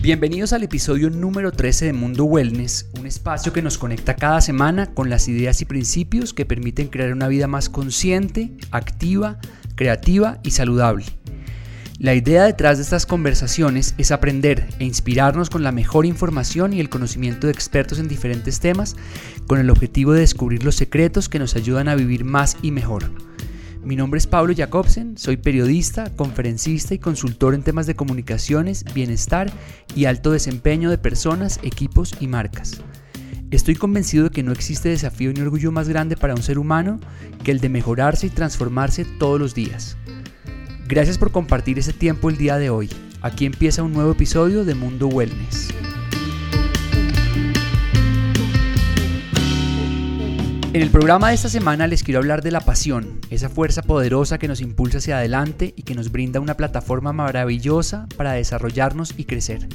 Bienvenidos al episodio número 13 de Mundo Wellness, un espacio que nos conecta cada semana con las ideas y principios que permiten crear una vida más consciente, activa, creativa y saludable. La idea detrás de estas conversaciones es aprender e inspirarnos con la mejor información y el conocimiento de expertos en diferentes temas con el objetivo de descubrir los secretos que nos ayudan a vivir más y mejor. Mi nombre es Pablo Jacobsen, soy periodista, conferencista y consultor en temas de comunicaciones, bienestar y alto desempeño de personas, equipos y marcas. Estoy convencido de que no existe desafío ni orgullo más grande para un ser humano que el de mejorarse y transformarse todos los días. Gracias por compartir ese tiempo el día de hoy. Aquí empieza un nuevo episodio de Mundo Wellness. En el programa de esta semana les quiero hablar de la pasión, esa fuerza poderosa que nos impulsa hacia adelante y que nos brinda una plataforma maravillosa para desarrollarnos y crecer.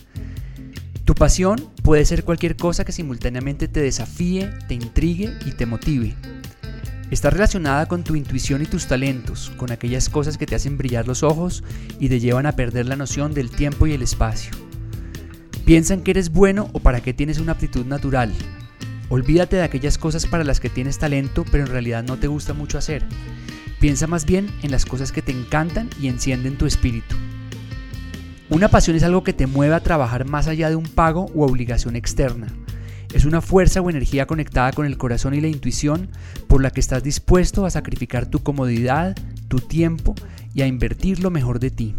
Tu pasión puede ser cualquier cosa que simultáneamente te desafíe, te intrigue y te motive. Está relacionada con tu intuición y tus talentos, con aquellas cosas que te hacen brillar los ojos y te llevan a perder la noción del tiempo y el espacio. Piensa en que eres bueno o para qué tienes una aptitud natural, Olvídate de aquellas cosas para las que tienes talento pero en realidad no te gusta mucho hacer. Piensa más bien en las cosas que te encantan y encienden tu espíritu. Una pasión es algo que te mueve a trabajar más allá de un pago u obligación externa. Es una fuerza o energía conectada con el corazón y la intuición por la que estás dispuesto a sacrificar tu comodidad, tu tiempo y a invertir lo mejor de ti.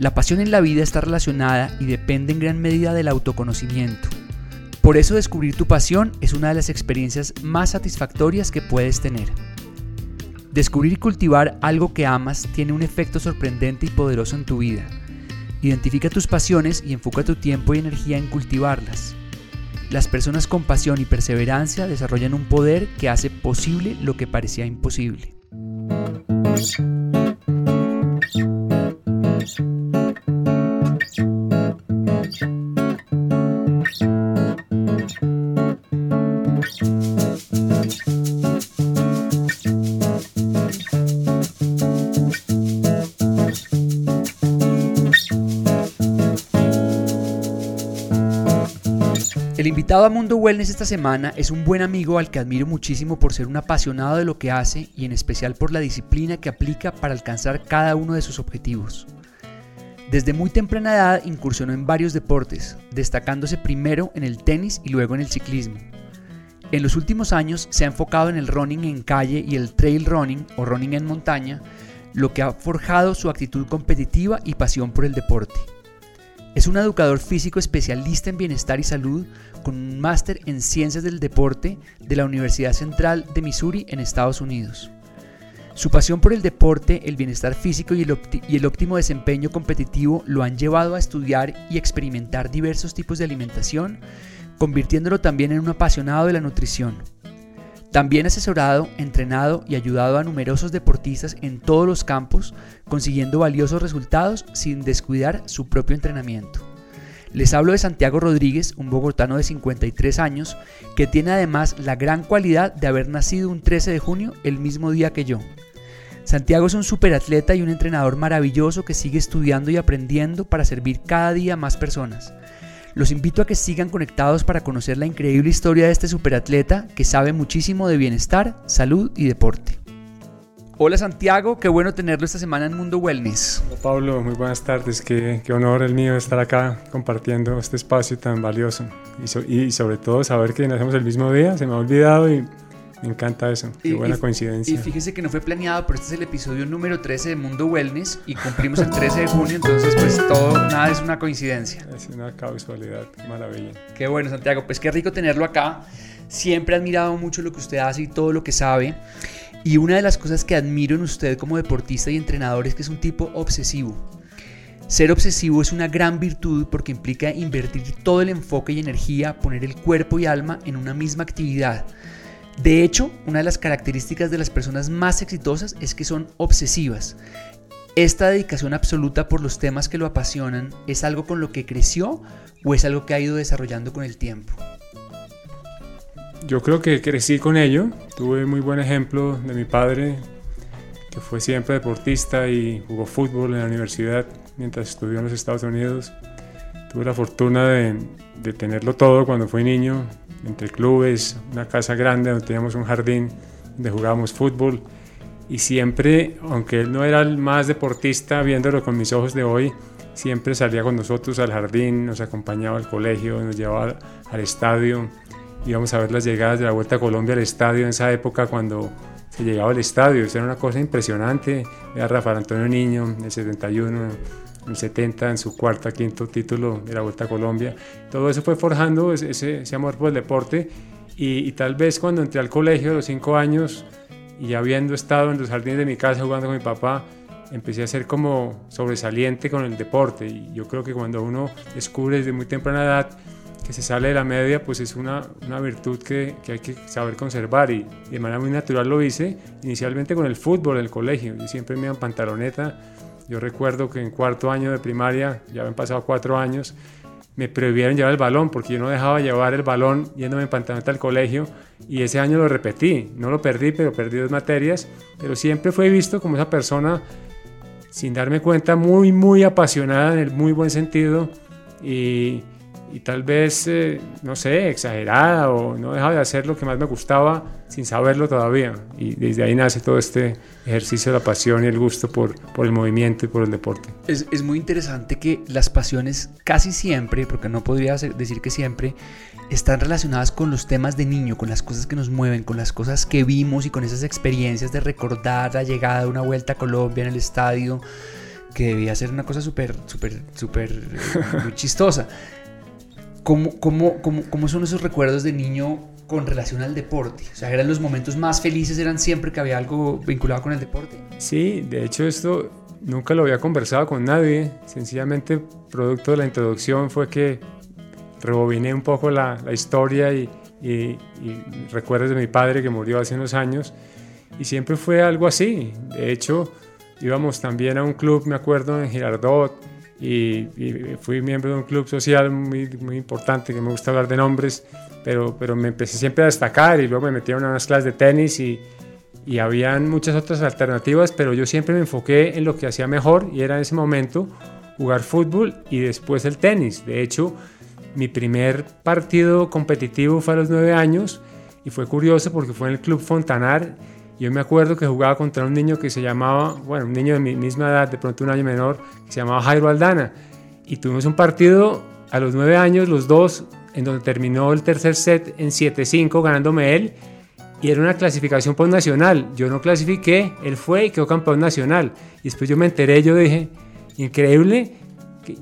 La pasión en la vida está relacionada y depende en gran medida del autoconocimiento. Por eso descubrir tu pasión es una de las experiencias más satisfactorias que puedes tener. Descubrir y cultivar algo que amas tiene un efecto sorprendente y poderoso en tu vida. Identifica tus pasiones y enfoca tu tiempo y energía en cultivarlas. Las personas con pasión y perseverancia desarrollan un poder que hace posible lo que parecía imposible. Invitado a Mundo Wellness esta semana es un buen amigo al que admiro muchísimo por ser un apasionado de lo que hace y en especial por la disciplina que aplica para alcanzar cada uno de sus objetivos. Desde muy temprana edad incursionó en varios deportes, destacándose primero en el tenis y luego en el ciclismo. En los últimos años se ha enfocado en el running en calle y el trail running o running en montaña, lo que ha forjado su actitud competitiva y pasión por el deporte. Es un educador físico especialista en bienestar y salud con un máster en ciencias del deporte de la Universidad Central de Missouri en Estados Unidos. Su pasión por el deporte, el bienestar físico y el, óptimo desempeño competitivo lo han llevado a estudiar y experimentar diversos tipos de alimentación, convirtiéndolo también en un apasionado de la nutrición. También asesorado, entrenado y ayudado a numerosos deportistas en todos los campos, consiguiendo valiosos resultados sin descuidar su propio entrenamiento. Les hablo de Santiago Rodríguez, un bogotano de 53 años, que tiene además la gran cualidad de haber nacido un 13 de junio, el mismo día que yo. Santiago es un superatleta y un entrenador maravilloso que sigue estudiando y aprendiendo para servir cada día a más personas. Los invito a que sigan conectados para conocer la increíble historia de este superatleta que sabe muchísimo de bienestar, salud y deporte. Hola Santiago, qué bueno tenerlo esta semana en Mundo Wellness. Hola Pablo, muy buenas tardes. Qué, honor el mío estar acá compartiendo este espacio tan valioso. Y, y, sobre todo saber que nacemos el mismo día, se me ha olvidado y me encanta eso. Qué buena coincidencia. Y fíjese que no fue planeado, pero este es el episodio número 13 de Mundo Wellness y cumplimos el 13 de junio, entonces pues todo, nada es una coincidencia. Es una casualidad, qué maravilla. Qué bueno Santiago, pues qué rico tenerlo acá. Siempre he admirado mucho lo que usted hace y todo lo que sabe. Y una de las cosas que admiro en usted como deportista y entrenador es que es un tipo obsesivo. Ser obsesivo es una gran virtud porque implica invertir todo el enfoque y energía, poner el cuerpo y alma en una misma actividad. De hecho, una de las características de las personas más exitosas es que son obsesivas. ¿Esta dedicación absoluta por los temas que lo apasionan es algo con lo que creció o es algo que ha ido desarrollando con el tiempo? Yo creo que crecí con ello. Tuve muy buen ejemplo de mi padre, que fue siempre deportista y jugó fútbol en la universidad mientras estudió en los Estados Unidos. Tuve la fortuna de, de tenerlo todo cuando fui niño, entre clubes, una casa grande donde teníamos un jardín donde jugábamos fútbol. Y siempre, aunque él no era el más deportista, viéndolo con mis ojos de hoy, siempre salía con nosotros al jardín, nos acompañaba al colegio, nos llevaba al estadio íbamos a ver las llegadas de la Vuelta a Colombia al estadio en esa época cuando se llegaba al estadio. Eso era una cosa impresionante. Era Rafael Antonio Niño el 71, en el 70, en su cuarta, quinto título de la Vuelta a Colombia. Todo eso fue forjando ese, amor por el deporte y, y, tal vez cuando entré al colegio a los cinco años y habiendo estado en los jardines de mi casa jugando con mi papá, empecé a ser como sobresaliente con el deporte y yo creo que cuando uno descubre desde muy temprana edad que se sale de la media, pues es una, una virtud que, que, hay que saber conservar y, de manera muy natural lo hice inicialmente con el fútbol en el colegio. Yo siempre me iba en pantaloneta. Yo recuerdo que en cuarto año de primaria, ya habían pasado cuatro años, me prohibieron llevar el balón porque yo no dejaba llevar el balón yéndome en pantaloneta al colegio y ese año lo repetí. No lo perdí, pero perdí dos materias, pero siempre fue visto como esa persona sin darme cuenta muy, muy apasionada en el muy buen sentido y y tal vez, eh, no sé, exagerada o no dejaba de hacer lo que más me gustaba sin saberlo todavía. Y desde ahí nace todo este ejercicio de la pasión y el gusto por, por el movimiento y por el deporte. Es, es muy interesante que las pasiones casi siempre, porque no podría decir que siempre, están relacionadas con los temas de niño, con las cosas que nos mueven, con las cosas que vimos y con esas experiencias de recordar la llegada de una vuelta a Colombia en el estadio, que debía ser una cosa súper, súper, súper eh, chistosa. ¿Cómo, cómo, cómo, cómo son esos recuerdos de niño con relación al deporte? O sea, ¿eran los momentos más felices, eran siempre que había algo vinculado con el deporte? Sí, de hecho esto nunca lo había conversado con nadie. Sencillamente, producto de la introducción fue que rebobiné un poco la, la historia y, y, y, recuerdos de mi padre que murió hace unos años. Y siempre fue algo así. De hecho, íbamos también a un club, me acuerdo, en Girardot y, fui miembro de un club social muy, muy importante, que me gusta hablar de nombres, pero, pero me empecé siempre a destacar y luego me metieron a unas clases de tenis y, y habían muchas otras alternativas, pero yo siempre me enfoqué en lo que hacía mejor y era en ese momento jugar fútbol y después el tenis. De hecho, mi primer partido competitivo fue a los nueve años y fue curioso porque fue en el Club Fontanar yo me acuerdo que jugaba contra un niño que se llamaba, bueno, un niño de mi misma edad, de pronto un año menor, que se llamaba Jairo Aldana. Y tuvimos un partido a los nueve años, los dos, en donde terminó el tercer set en 7-5, ganándome él. Y era una clasificación por nacional. Yo no clasifiqué, él fue y quedó campeón nacional. Y después yo me enteré, yo dije, increíble,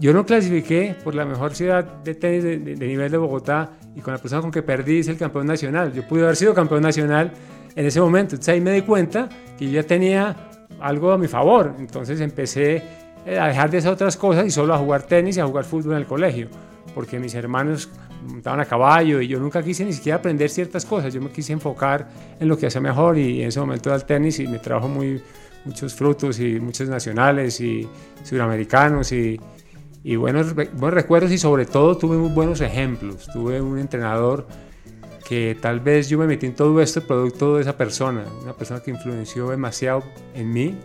yo no clasifiqué por la mejor ciudad de tenis de, de, de nivel de Bogotá y con la persona con que perdí es el campeón nacional. Yo pude haber sido campeón nacional en ese momento. Entonces ahí me di cuenta que yo ya tenía algo a mi favor. Entonces empecé eh, a dejar de hacer otras cosas y solo a jugar tenis y a jugar fútbol en el colegio. Porque mis hermanos montaban a caballo y yo nunca quise ni siquiera aprender ciertas cosas. Yo me quise enfocar en lo que hacía mejor y en ese momento era el tenis y me trajo muchos frutos y muchos nacionales y sudamericanos y, y buenos, buenos recuerdos y sobre todo tuve muy buenos ejemplos. Tuve un entrenador que tal vez yo me metí en todo esto producto de esa persona, una persona que influenció demasiado en mí,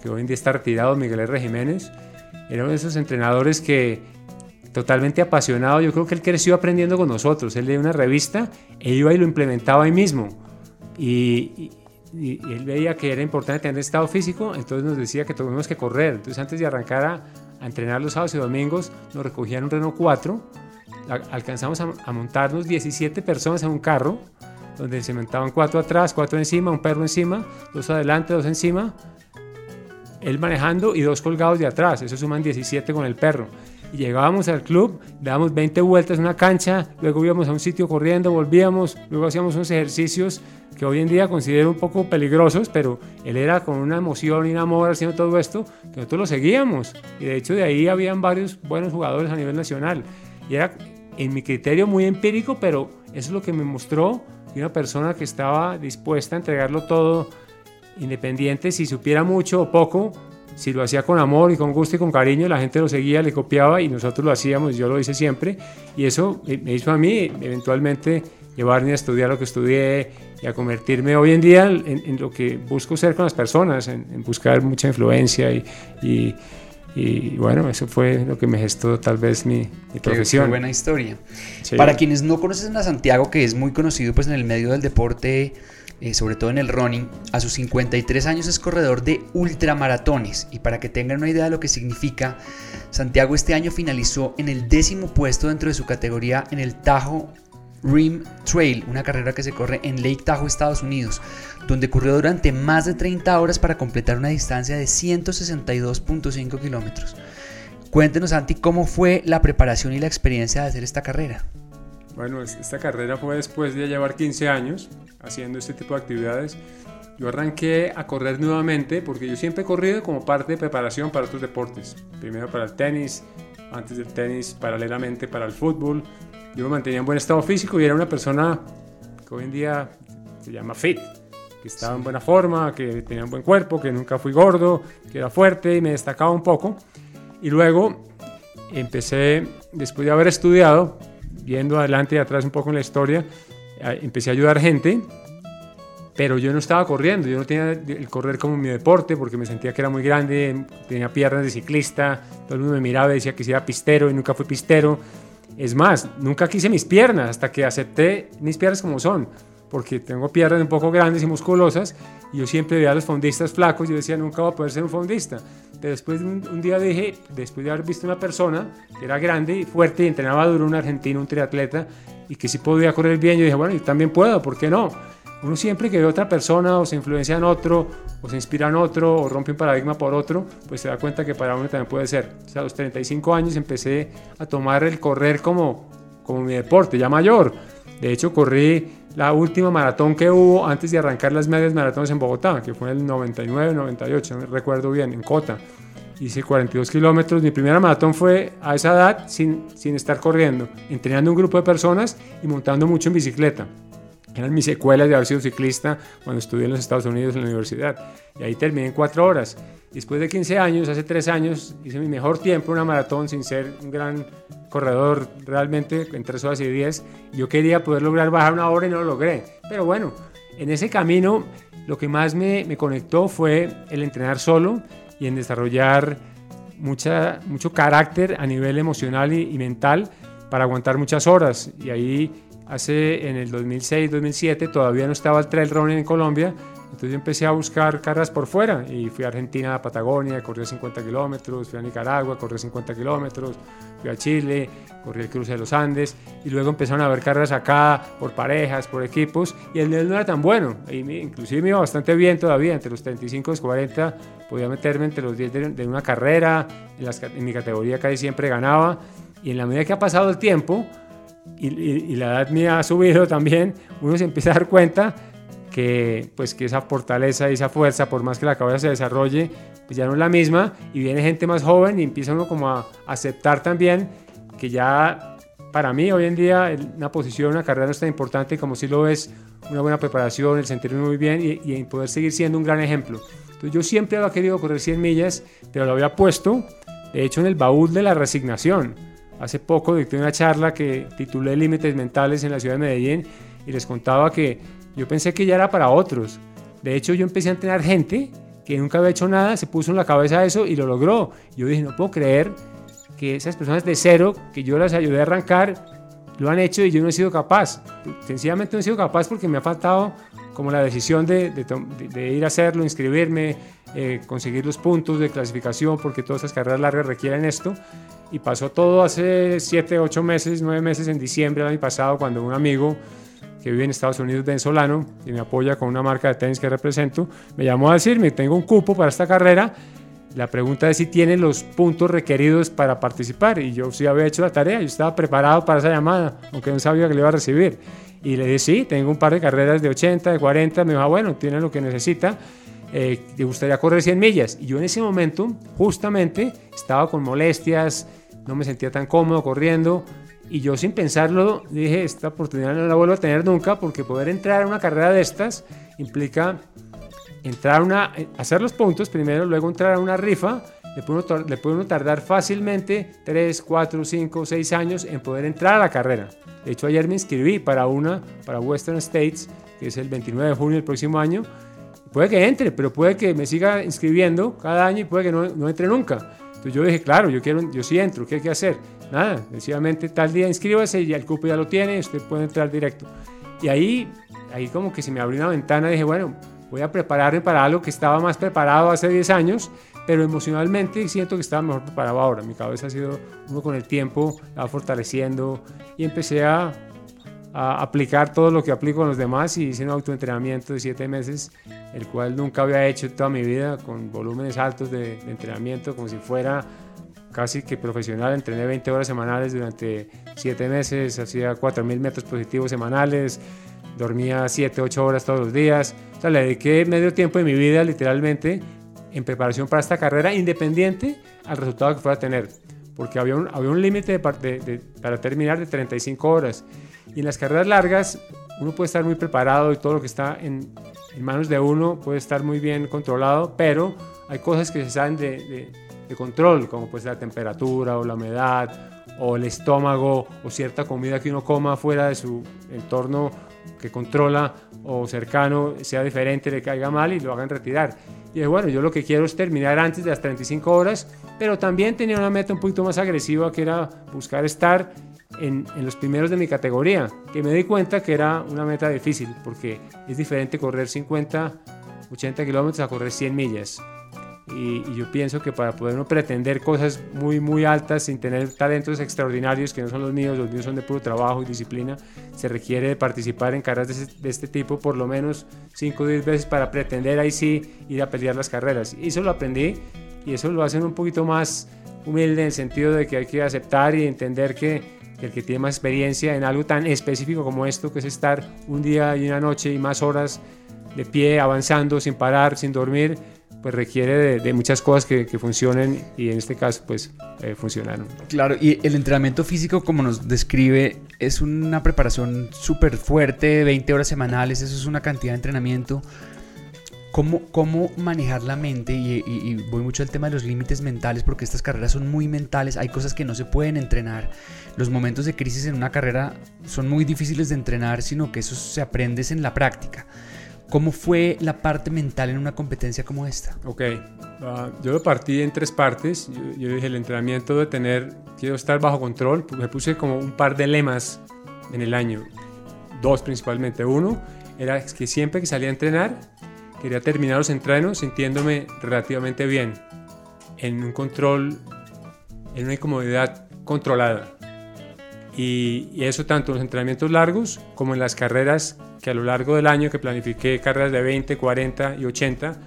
que hoy en día está retirado, Miguel R. Jiménez, era uno de esos entrenadores que totalmente apasionado, yo creo que él creció aprendiendo con nosotros, él leía una revista e iba y lo implementaba ahí mismo. Y, él veía que era importante tener estado físico, entonces nos decía que teníamos que correr. Entonces antes de arrancar a, entrenar los sábados y domingos, nos recogían un Renault 4, alcanzamos a, montarnos 17 personas en un carro, donde se montaban cuatro atrás, cuatro encima, un perro encima, dos adelante, dos encima, él manejando y dos colgados de atrás, eso suman 17 con el perro. Y llegábamos al club, dábamos 20 vueltas en una cancha, luego íbamos a un sitio corriendo, volvíamos, luego hacíamos unos ejercicios que hoy en día considero un poco peligrosos, pero él era con una emoción y un amor haciendo todo esto, que nosotros lo seguíamos. Y de hecho de ahí habían varios buenos jugadores a nivel nacional. Y era, en mi criterio, muy empírico, pero es lo que me mostró una persona que estaba dispuesta a entregarlo todo, independiente si supiera mucho o poco, si lo hacía con amor y con gusto y con cariño, la gente lo seguía, le copiaba y nosotros lo hacíamos, yo lo hice siempre. Y eso me hizo a mí eventualmente llevarme a estudiar lo que estudié y a convertirme hoy en día en, lo que busco ser con las personas, en, buscar mucha influencia y, bueno, eso fue lo que me gestó tal vez mi, profesión. Qué buena historia. Para quienes no conocen a Santiago, que es muy conocido pues en el medio del deporte, eh, sobre todo en el running, a sus 53 años es corredor de ultramaratones y para que tengan una idea de lo que significa, Santiago este año finalizó en el décimo puesto dentro de su categoría en el Tajo Rim Trail, una carrera que se corre en Lake Tahoe, Estados Unidos, donde corrió durante más de 30 horas para completar una distancia de 162.5 kilómetros. Cuéntenos, Santi, cómo fue la preparación y la experiencia de hacer esta carrera. Bueno, esta carrera fue después de llevar 15 años haciendo este tipo de actividades. Yo arranqué a correr nuevamente porque yo siempre he corrido como parte de preparación para otros deportes. Primero para el tenis, antes del tenis paralelamente para el fútbol, yo me mantenía en buen estado físico y era una persona que hoy en día se llama fit, que estaba en buena forma, que tenía un buen cuerpo, que nunca fui gordo, que era fuerte y me destacaba un poco. Y luego empecé, después de haber estudiado, viendo adelante y atrás un poco en la historia, empecé a ayudar gente, pero yo no estaba corriendo, yo no tenía el correr como mi deporte porque me sentía que era muy grande, tenía piernas de ciclista, todo el mundo me miraba y decía que si era pistero y nunca fui pistero, es más, nunca quise mis piernas hasta que acepté mis piernas como son, porque tengo piernas un poco grandes y musculosas y yo siempre veía a los fondistas flacos yo decía, nunca voy a poder ser un fondista. Pero después un, un día dije, después de haber visto una persona que era grande y fuerte y entrenaba duro, un argentino, un triatleta, y que sí podía correr bien, yo dije, bueno, yo también puedo, ¿por qué no? Uno siempre que ve a otra persona o se influencia en otro, o se inspira en otro, o rompe un paradigma por otro, pues se da cuenta que para uno también puede ser. O sea, a los 35 años empecé a tomar el correr como, como mi deporte, ya mayor. De hecho, corrí la última maratón que hubo antes de arrancar las medias maratones en Bogotá, que fue en el 99, 98, no recuerdo bien, en Cota. Hice 42 kilómetros. Mi primera maratón fue a esa edad sin, sin estar corriendo, entrenando un grupo de personas y montando mucho en bicicleta. Eran mis secuelas de haber sido ciclista cuando estudié en los Estados Unidos en la universidad. Y ahí terminé en cuatro horas. Después de 15 años, hace tres años, hice mi mejor tiempo en una maratón sin ser un gran corredor realmente en tres horas y diez. Yo quería poder lograr bajar una hora y no lo logré. Pero bueno, en ese camino lo que más me, me conectó fue el entrenar solo y en desarrollar mucha, mucho carácter a nivel emocional y, y mental para aguantar muchas horas. Y ahí hace en el 2006-2007 todavía no estaba el trail running en Colombia, entonces yo empecé a buscar carreras por fuera y fui a Argentina, a Patagonia, corrí 50 kilómetros, fui a Nicaragua, corrí 50 kilómetros, fui a Chile, corrí el cruce de los Andes y luego empezaron a haber carreras acá por parejas, por equipos y el nivel no era tan bueno, y inclusive me iba bastante bien todavía, entre los 35 y 40 podía meterme entre los 10 de, una carrera, en, en mi categoría casi siempre ganaba y en la medida que ha pasado el tiempo, y, la edad mía ha subido también, uno se empieza a dar cuenta que, pues, que esa fortaleza y esa fuerza, por más que la cabeza se desarrolle, pues ya no es la misma y viene gente más joven y empieza uno como a aceptar también que ya para mí hoy en día una posición, una carrera no es tan importante como si lo es una buena preparación, el sentirme muy bien y, y poder seguir siendo un gran ejemplo. Entonces yo siempre había querido correr 100 millas, pero lo había puesto, de hecho, en el baúl de la resignación Hace poco dicté una charla que titulé Límites Mentales en la ciudad de Medellín y les contaba que yo pensé que ya era para otros. De hecho, yo empecé a entrenar gente que nunca había hecho nada, se puso en la cabeza eso y lo logró. Yo dije, no puedo creer que esas personas de cero, que yo las ayudé a arrancar, lo han hecho y yo no he sido capaz. Sencillamente no he sido capaz porque me ha faltado como la decisión de, ir a hacerlo, inscribirme, eh, conseguir los puntos de clasificación, porque todas esas carreras largas requieren esto. Y pasó todo hace 7, 8 meses, 9 meses en diciembre del año pasado, cuando un amigo que vive en Estados Unidos, venezolano, y me apoya con una marca de tenis que represento, me llamó a decirme, tengo un cupo para esta carrera, la pregunta es si tiene los puntos requeridos para participar. Y yo sí había hecho la tarea, yo estaba preparado para esa llamada, aunque no sabía que le iba a recibir. Y le dije, sí, tengo un par de carreras de 80, de 40. Me dijo, ah, bueno, tiene lo que necesita. Eh, ¿Te gustaría correr 100 millas? Y yo en ese momento, justamente, estaba con molestias, no me sentía tan cómodo corriendo. Y yo sin pensarlo dije, esta oportunidad no la vuelvo a tener nunca porque poder entrar a una carrera de estas implica entrar una, hacer los puntos primero, luego entrar a una rifa, le puede, uno, tardar fácilmente 3, 4, 5, 6 años en poder entrar a la carrera. De hecho, ayer me inscribí para una, para Western States, que es el 29 de junio del próximo año. Puede que entre, pero puede que me siga inscribiendo cada año y puede que no, no entre nunca. Entonces yo dije, claro, yo, quiero, yo sí entro, ¿qué hay que hacer? Nada, sencillamente tal día inscríbase y el cupo ya lo tiene, usted puede entrar directo. Y ahí, ahí como que se me abrió una ventana, dije, bueno, voy a prepararme para algo que estaba más preparado hace 10 años, pero emocionalmente siento que estaba mejor preparado ahora. Mi cabeza ha sido, uno con el tiempo, la va fortaleciendo y empecé a, a aplicar todo lo que aplico con los demás y hice un autoentrenamiento de 7 meses, el cual nunca había hecho toda mi vida, con volúmenes altos de, de entrenamiento, como si fuera casi que profesional, entrené 20 horas semanales durante 7 meses, hacía 4.000 metros positivos semanales, dormía 7, 8 horas todos los días. O sea, le dediqué medio tiempo de mi vida literalmente en preparación para esta carrera, independiente al resultado que fuera a tener. Porque había un, había un límite para terminar de 35 horas. Y en las carreras largas uno puede estar muy preparado y todo lo que está en, en manos de uno puede estar muy bien controlado, pero hay cosas que se salen de, de control, como puede ser la temperatura o la humedad o el estómago o cierta comida que uno coma fuera de su entorno que controla o cercano sea diferente, le caiga mal y lo hagan retirar. Y bueno, yo lo que quiero es terminar antes de las 35 horas, pero también tenía una meta un poquito más agresiva que era buscar estar en, en, los primeros de mi categoría, que me di cuenta que era una meta difícil, porque es diferente correr 50, 80 kilómetros a correr 100 millas. Y, yo pienso que para poder uno pretender cosas muy, muy altas sin tener talentos extraordinarios que no son los míos, los míos son de puro trabajo y disciplina, se requiere participar en carreras de, este tipo por lo menos 5 o 10 veces para pretender ahí sí ir a pelear las carreras. Y eso lo aprendí y eso lo hacen un poquito más humilde en el sentido de que hay que aceptar y entender que, que el que tiene más experiencia en algo tan específico como esto, que es estar un día y una noche y más horas de pie, avanzando sin parar, sin dormir, pues requiere de, muchas cosas que, funcionen y en este caso pues eh, funcionaron. Claro, y el entrenamiento físico como nos describe es una preparación súper fuerte, 20 horas semanales, eso es una cantidad de entrenamiento. ¿Cómo, cómo manejar la mente? Y, y, voy mucho al tema de los límites mentales porque estas carreras son muy mentales, hay cosas que no se pueden entrenar. Los momentos de crisis en una carrera son muy difíciles de entrenar, sino que eso se aprende en la práctica. ¿Cómo fue la parte mental en una competencia como esta? Ok, ah, yo lo partí en tres partes. Yo, dije, el entrenamiento de tener, quiero estar bajo control. Me puse como un par de lemas en el año. Dos principalmente. Uno era que siempre que salía a entrenar, quería terminar los entrenos sintiéndome relativamente bien, en un control, en una incomodidad controlada. Y, y eso tanto en los entrenamientos largos como en las carreras que a lo largo del año que planifiqué carreras de 20, 40 y 80,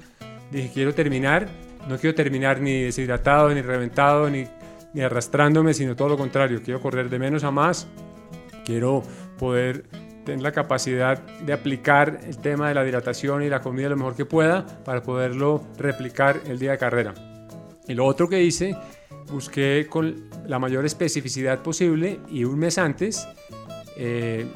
dije quiero terminar, no quiero terminar ni deshidratado, ni reventado, ni, ni arrastrándome, sino todo lo contrario, quiero correr de menos a más, quiero poder tener la capacidad de aplicar el tema de la hidratación y la comida lo mejor que pueda para poderlo replicar el día de carrera. Y lo otro que hice, busqué con la mayor especificidad posible y un mes antes eh,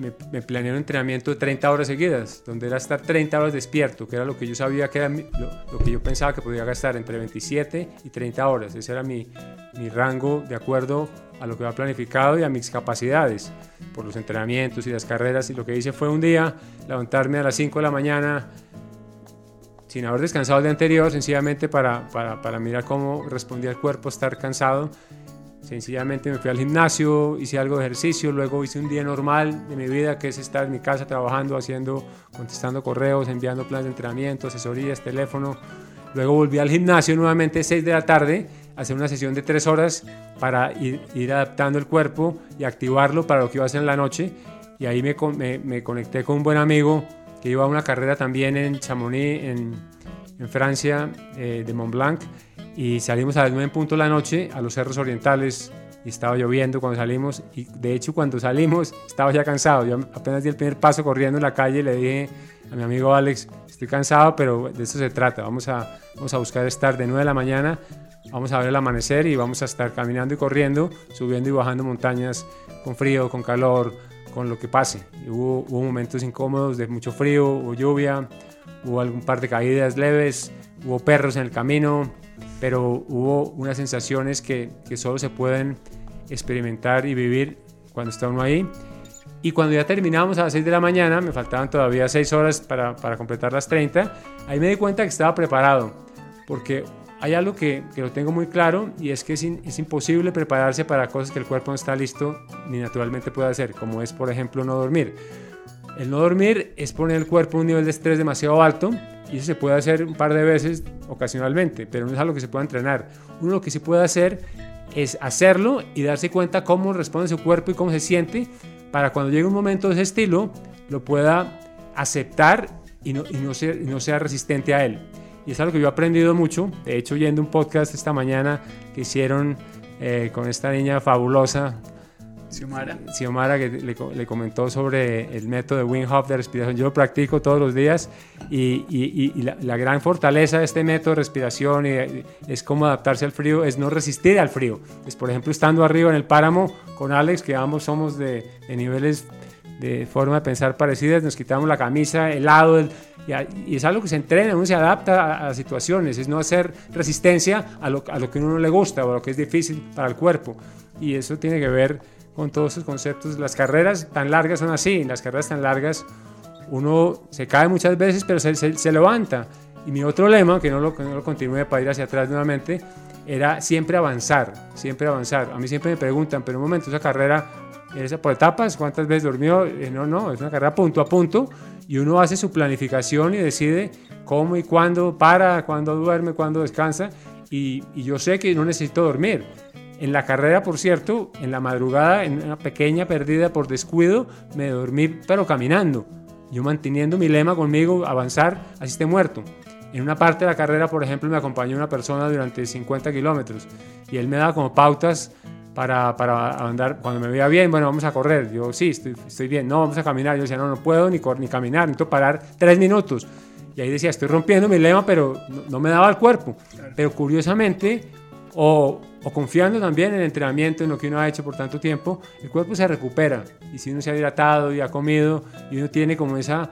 me, planeé un entrenamiento de 30 horas seguidas, donde era estar 30 horas despierto, que era lo que yo sabía que era lo, que yo pensaba que podía gastar entre 27 y 30 horas. Ese era mi, mi rango de acuerdo a lo que había planificado y a mis capacidades por los entrenamientos y las carreras. Y lo que hice fue un día levantarme a las 5 de la mañana sin haber descansado el día anterior, sencillamente para, para, para mirar cómo respondía el cuerpo estar cansado Sencillamente me fui al gimnasio, hice algo de ejercicio, luego hice un día normal de mi vida, que es estar en mi casa trabajando, haciendo, contestando correos, enviando planes de entrenamiento, asesorías, teléfono. Luego volví al gimnasio nuevamente 6 de la tarde, a hacer una sesión de 3 horas para ir, adaptando el cuerpo y activarlo para lo que iba a hacer en la noche. Y ahí me, conecté con un buen amigo que iba a una carrera también en Chamonix, en, en Francia, eh, de Mont Blanc y salimos a las 9 en punto de la noche a los cerros orientales y estaba lloviendo cuando salimos. Y de hecho cuando salimos estaba ya cansado, yo apenas di el primer paso corriendo en la calle y le dije a mi amigo Alex, estoy cansado pero de eso se trata, vamos a, vamos a buscar estar de 9 de la mañana, vamos a ver el amanecer y vamos a estar caminando y corriendo, subiendo y bajando montañas con frío, con calor, con lo que pase. hubo, hubo momentos incómodos de mucho frío, hubo lluvia, hubo algún par de caídas leves, hubo perros en el camino, pero hubo unas sensaciones que, que solo se pueden experimentar y vivir cuando está uno ahí. Y cuando ya terminamos a las 6 de la mañana, me faltaban todavía 6 horas para, para completar las 30, ahí me di cuenta que estaba preparado, porque hay algo que, que, lo tengo muy claro y es que es, es, imposible prepararse para cosas que el cuerpo no está listo ni naturalmente puede hacer, como es por ejemplo no dormir. El no dormir es poner el cuerpo a un nivel de estrés demasiado alto y eso se puede hacer un par de veces ocasionalmente, pero no es algo que se pueda entrenar. Uno lo que sí puede hacer es hacerlo y darse cuenta cómo responde su cuerpo y cómo se siente para cuando llegue un momento de ese estilo lo pueda aceptar y no, no sea resistente a él. Y es algo que yo he aprendido mucho. De hecho, oyendo un podcast esta mañana que hicieron eh, con esta niña fabulosa Xiomara. Xiomara que le, comentó sobre el método de Wim Hof de respiración. Yo lo practico todos los días y, y, la, gran fortaleza de este método de respiración y, es cómo adaptarse al frío, es no resistir al frío. Es por ejemplo estando arriba en el páramo con Alex, que ambos somos de, niveles de forma de pensar parecidas, nos quitamos la camisa, helado, el, y, es algo que se entrena, uno se adapta a, las situaciones, es no hacer resistencia a lo, a lo que a uno no le gusta o a lo que es difícil para el cuerpo. Y eso tiene que ver con todos esos conceptos. Las carreras tan largas son así, las carreras tan largas uno se cae muchas veces pero se, levanta. Y mi otro lema, que no lo, no lo continúe para ir hacia atrás nuevamente, era siempre avanzar, siempre avanzar. A mí siempre me preguntan, pero un momento, esa carrera es por etapas, ¿cuántas veces durmió? Eh, no, no, es una carrera punto a punto y uno hace su planificación y decide cómo y cuándo para, cuándo duerme, cuándo descansa. Y yo sé que no necesito dormir en la carrera, por cierto, en la madrugada, en una pequeña pérdida por descuido, me dormí, pero caminando. Yo manteniendo mi lema conmigo, avanzar, así esté muerto. En una parte de la carrera, por ejemplo, me acompañó una persona durante 50 kilómetros y él me daba como pautas para, para andar. Cuando me veía bien, bueno, vamos a correr. Yo, sí, estoy, estoy bien. No, vamos a caminar. Yo decía, no, no puedo ni, ni caminar, necesito parar tres minutos. Y ahí decía, estoy rompiendo mi lema, pero no, no me daba el cuerpo. Pero curiosamente, o o confiando también en el entrenamiento, en lo que uno ha hecho por tanto tiempo, el cuerpo se recupera. Y si uno se ha hidratado y ha comido y uno tiene como esa,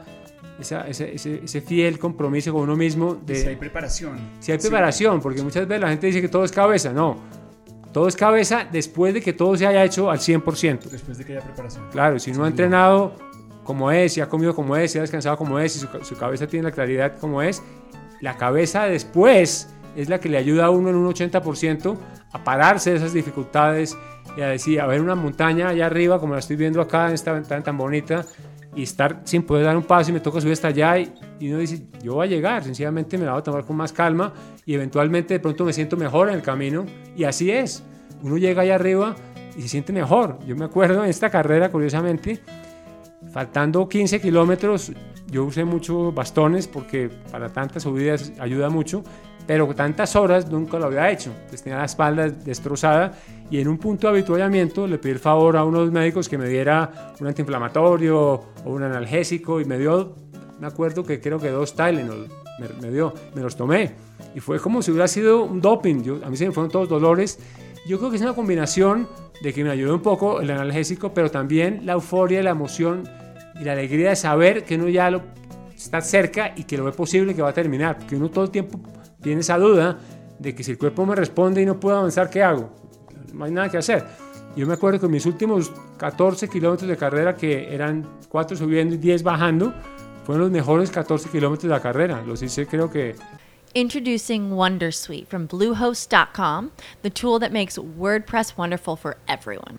ese, ese, fiel compromiso con uno mismo. De, si hay preparación. Si hay preparación, porque muchas veces la gente dice que todo es cabeza. No, todo es cabeza después de que todo se haya hecho al 100%. Después de que haya preparación. Claro, si uno ha entrenado como es, si ha comido como es, si ha descansado como es, si su, su cabeza tiene la claridad como es, la cabeza después es la que le ayuda a uno en un 80% a pararse de esas dificultades y a decir, a ver una montaña allá arriba, como la estoy viendo acá en esta ventana tan bonita, y estar sin poder dar un paso y me toca subir hasta allá y, uno dice, yo voy a llegar, sencillamente me la voy a tomar con más calma y eventualmente de pronto me siento mejor en el camino y así es, uno llega allá arriba y se siente mejor. Yo me acuerdo en esta carrera, curiosamente, faltando 15 kilómetros, yo usé muchos bastones porque para tantas subidas ayuda mucho pero tantas horas nunca lo había hecho. Pues tenía la espalda destrozada y en un punto de habituallamiento le pedí el favor a uno de los médicos que me diera un antiinflamatorio o un analgésico y me dio, me acuerdo que creo que dos Tylenol me, dio, me los tomé y fue como si hubiera sido un doping. Yo, a mí se me fueron todos dolores. Yo creo que es una combinación de que me ayudó un poco el analgésico, pero también la euforia, la emoción y la alegría de saber que uno ya lo está cerca y que lo ve posible que va a terminar, porque uno todo el tiempo tiene esa duda de que si el cuerpo me responde y no puedo avanzar, ¿qué hago? No hay nada que hacer. Yo me acuerdo que mis últimos 14 kilómetros de carrera, que eran 4 subiendo y 10 bajando, fueron los mejores 14 kilómetros de la carrera. Los hice creo que Introducing Wondersuite from Bluehost.com, the tool that makes WordPress wonderful for everyone.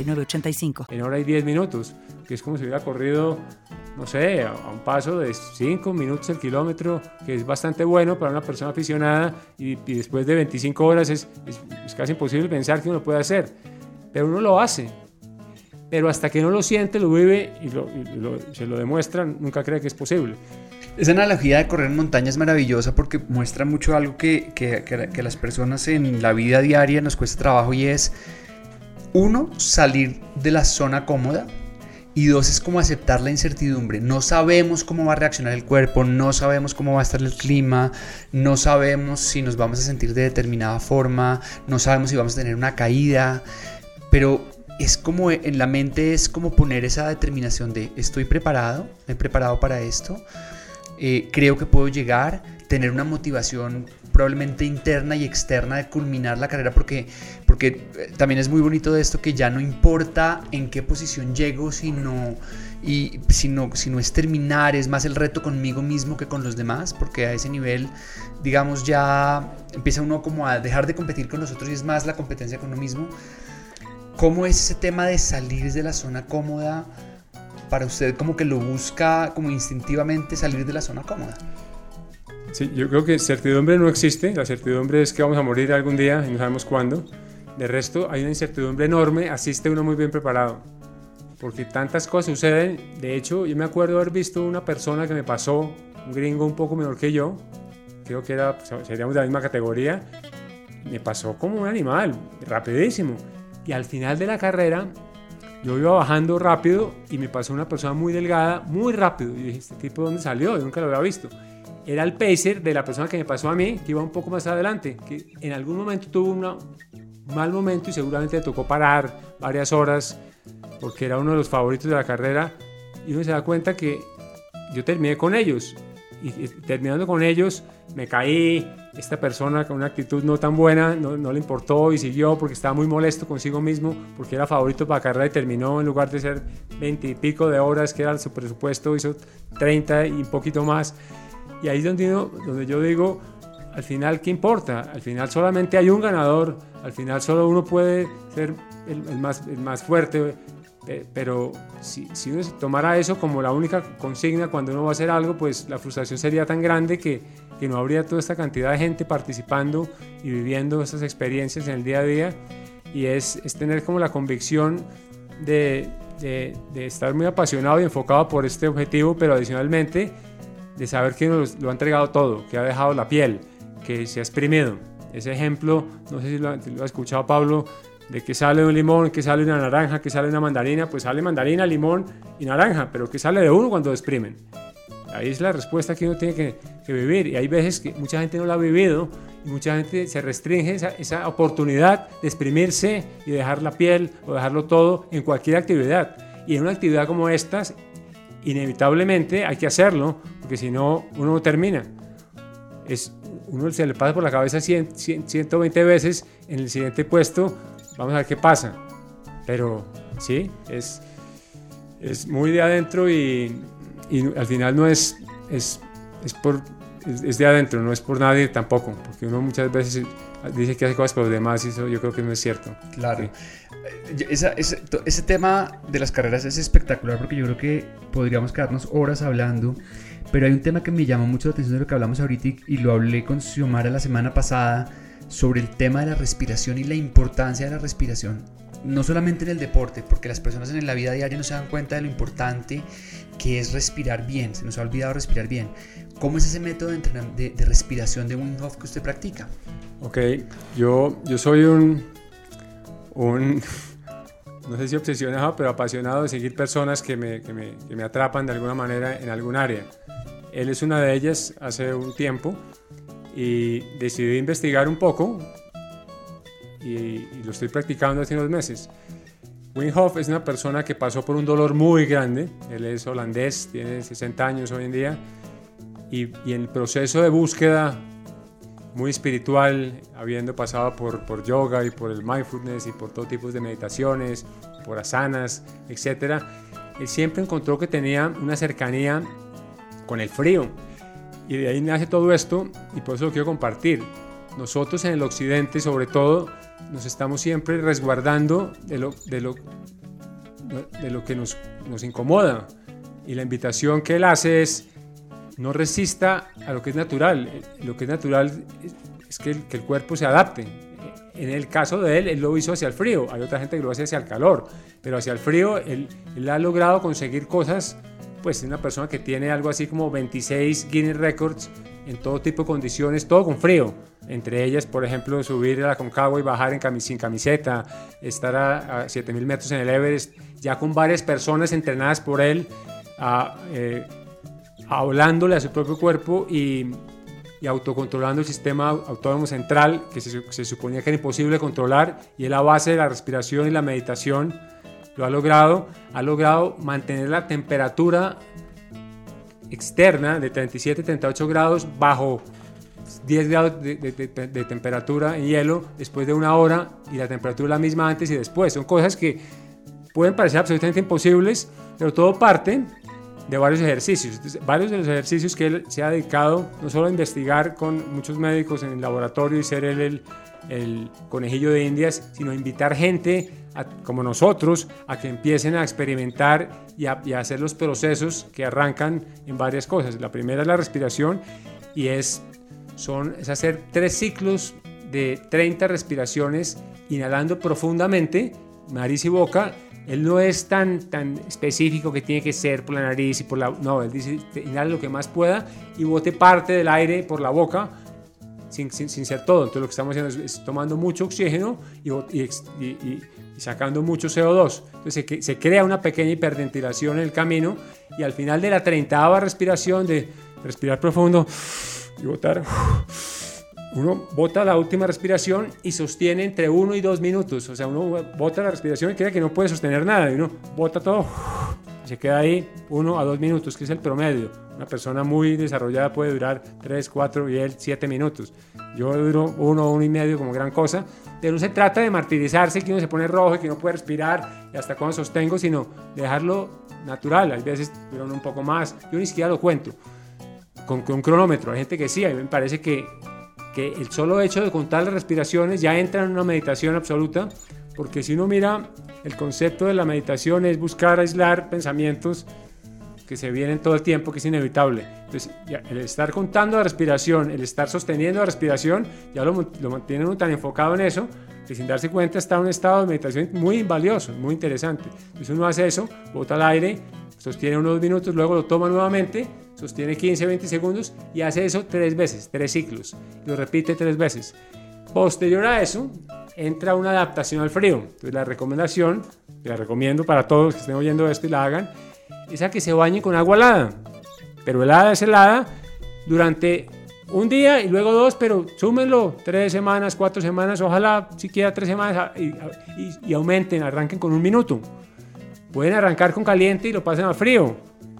en hora y 10 minutos, que es como si hubiera corrido, no sé, a un paso de 5 minutos el kilómetro, que es bastante bueno para una persona aficionada y, después de 25 horas es, es, casi imposible pensar que uno puede hacer, pero uno lo hace. Pero hasta que no lo siente, lo vive y, se lo demuestra, nunca cree que es posible. Esa analogía de correr en montaña es maravillosa porque muestra mucho algo que, que, que, las personas en la vida diaria nos cuesta trabajo y es uno, salir de la zona cómoda. Y dos, es como aceptar la incertidumbre. No sabemos cómo va a reaccionar el cuerpo, no sabemos cómo va a estar el clima, no sabemos si nos vamos a sentir de determinada forma, no sabemos si vamos a tener una caída. Pero es como en la mente es como poner esa determinación de estoy preparado, me he preparado para esto, eh, creo que puedo llegar, tener una motivación probablemente interna y externa de culminar la carrera porque, porque eh, también es muy bonito de esto que ya no importa en qué posición llego, sino, y, sino, sino es terminar, es más el reto conmigo mismo que con los demás, porque a ese nivel, digamos, ya empieza uno como a dejar de competir con los otros y es más la competencia con uno mismo. ¿Cómo es ese tema de salir de la zona cómoda? Para usted como que lo busca como instintivamente salir de la zona cómoda. Sí, yo creo que certidumbre no existe. La certidumbre es que vamos a morir algún día y no sabemos cuándo. De resto, hay una incertidumbre enorme, asiste uno muy bien preparado. Porque tantas cosas suceden. De hecho, yo me acuerdo haber visto una persona que me pasó, un gringo un poco menor que yo, creo que era, seríamos de la misma categoría, me pasó como un animal, rapidísimo. Y al final de la carrera, yo iba bajando rápido y me pasó una persona muy delgada, muy rápido. Y dije, ¿este tipo dónde salió? Yo nunca lo había visto era el pacer de la persona que me pasó a mí, que iba un poco más adelante, que en algún momento tuvo un mal momento y seguramente le tocó parar varias horas porque era uno de los favoritos de la carrera. Y uno se da cuenta que yo terminé con ellos. Y terminando con ellos me caí, esta persona con una actitud no tan buena no, no le importó y siguió porque estaba muy molesto consigo mismo porque era favorito para la carrera y terminó en lugar de ser 20 y pico de horas que era su presupuesto hizo 30 y un poquito más y ahí es donde, donde yo digo, al final, ¿qué importa? Al final solamente hay un ganador, al final solo uno puede ser el, más, el más fuerte, pero si, si, uno tomara eso como la única consigna cuando uno va a hacer algo, pues la frustración sería tan grande que, que no habría toda esta cantidad de gente participando y viviendo esas experiencias en el día a día. Y es, es tener como la convicción de, de, de estar muy apasionado y enfocado por este objetivo, pero adicionalmente de saber que nos lo ha entregado todo, que ha dejado la piel, que se ha exprimido. Ese ejemplo, no sé si lo, ha escuchado Pablo, de que sale un limón, que sale una naranja, que sale una mandarina, pues sale mandarina, limón y naranja, pero que sale de uno cuando exprimen. Ahí es la respuesta que uno tiene que, vivir. Y hay veces que mucha gente no lo ha vivido y mucha gente se restringe esa, esa, oportunidad de exprimirse y dejar la piel o dejarlo todo en cualquier actividad. Y en una actividad como estas, inevitablemente hay que hacerlo, porque si no, uno no termina. Es uno se le pasa por la cabeza 100, 120 veces en el siguiente puesto, vamos a ver qué pasa. Pero sí, es, es muy de adentro y, y al final no es, es, es por, es, de adentro, no es por nadie tampoco, porque uno muchas veces dice que hace cosas por los demás y eso yo creo que no es cierto. Claro. Eh, ese tema de las carreras es espectacular porque yo creo que podríamos quedarnos horas hablando, pero hay un tema que me llama mucho la atención de lo que hablamos ahorita y, lo hablé con Xiomara la semana pasada sobre el tema de la respiración y la importancia de la respiración. No solamente en el deporte, porque las personas en la vida diaria no se dan cuenta de lo importante que es respirar bien, se nos ha olvidado respirar bien. ¿Cómo es ese método de, respiración de Wim que usted practica? Ok, yo, yo soy un, un, no sé si obsesionado, pero apasionado de seguir personas que me, que me, que me atrapan de alguna manera en algún área. Él es una de ellas hace un tiempo y decidí investigar un poco y, y, lo estoy practicando hace unos meses. Wim Hof es una persona que pasó por un dolor muy grande. Él es holandés, tiene 60 años hoy en día y, y en el proceso de búsqueda muy espiritual, habiendo pasado por, por yoga y por el mindfulness y por todo tipo de meditaciones, por asanas, etc., él siempre encontró que tenía una cercanía con el frío. Y de ahí nace todo esto y por eso lo quiero compartir. Nosotros en el occidente, sobre todo, nos estamos siempre resguardando de lo, de lo, de lo que nos, nos incomoda. Y la invitación que él hace es no resista a lo que es natural. Lo que es natural es que el, cuerpo se adapte. En el caso de él, él lo hizo hacia el frío. Hay otra gente que lo hace hacia el calor. Pero hacia el frío, él, ha logrado conseguir cosas. Pues es una persona que tiene algo así como 26 Guinness Records en todo tipo de condiciones, todo con frío. Entre ellas, por ejemplo, subir a la Concagua y bajar en sin camiseta, estar a, a 7000 metros en el Everest, ya con varias personas entrenadas por él. A, eh, hablándole a su propio cuerpo y, y autocontrolando el sistema autónomo central que se, se, suponía que era imposible controlar y es la base de la respiración y la meditación lo ha logrado, ha logrado mantener la temperatura externa de 37-38 grados bajo 10 grados de, de, de, temperatura en hielo después de una hora y la temperatura la misma antes y después. Son cosas que pueden parecer absolutamente imposibles, pero todo parte de varios ejercicios. varios de los ejercicios que él se ha dedicado no solo a investigar con muchos médicos en el laboratorio y ser él el, el conejillo de indias, sino a invitar gente como nosotros a que empiecen a experimentar y a, y a, hacer los procesos que arrancan en varias cosas. La primera es la respiración y es, son, es hacer tres ciclos de 30 respiraciones inhalando profundamente, nariz y boca, él no es tan, tan específico que tiene que ser por la nariz y por la... No, él dice, inhala lo que más pueda y bote parte del aire por la boca sin, sin, sin ser todo. Entonces lo que estamos haciendo es, tomando mucho oxígeno y, y, y, sacando mucho CO2. Entonces se, se, crea una pequeña hiperventilación en el camino y al final de la 30 respiración de respirar profundo y botar uno bota la última respiración y sostiene entre uno y dos minutos. O sea, uno bota la respiración y cree que no puede sostener nada. Y uno bota todo y se queda ahí uno a dos minutos, que es el promedio. Una persona muy desarrollada puede durar tres, cuatro y él siete minutos. Yo duro uno, uno y medio como gran cosa. Pero no se trata de martirizarse, que uno se pone rojo y que no puede respirar y hasta cuando sostengo, sino dejarlo natural. Hay veces duran un poco más. Yo ni siquiera lo cuento con, con un cronómetro. Hay gente que sí, a mí me parece que que el solo hecho de contar las respiraciones ya entra en una meditación absoluta, porque si uno mira, el concepto de la meditación es buscar aislar pensamientos que se vienen todo el tiempo, que es inevitable. Entonces, el estar contando la respiración, el estar sosteniendo la respiración, ya lo, lo mantiene uno tan enfocado en eso, que sin darse cuenta está en un estado de meditación muy valioso, muy interesante. Entonces uno hace eso, bota el aire, sostiene unos minutos, luego lo toma nuevamente sostiene 15, 20 segundos y hace eso tres veces, tres ciclos. Lo repite tres veces. Posterior a eso, entra una adaptación al frío. Entonces la recomendación, la recomiendo para todos que estén oyendo esto y la hagan, es a que se bañen con agua helada. Pero helada es helada durante un día y luego dos, pero súmenlo tres semanas, cuatro semanas, ojalá siquiera tres semanas y, y, y aumenten, arranquen con un minuto. Pueden arrancar con caliente y lo pasen al frío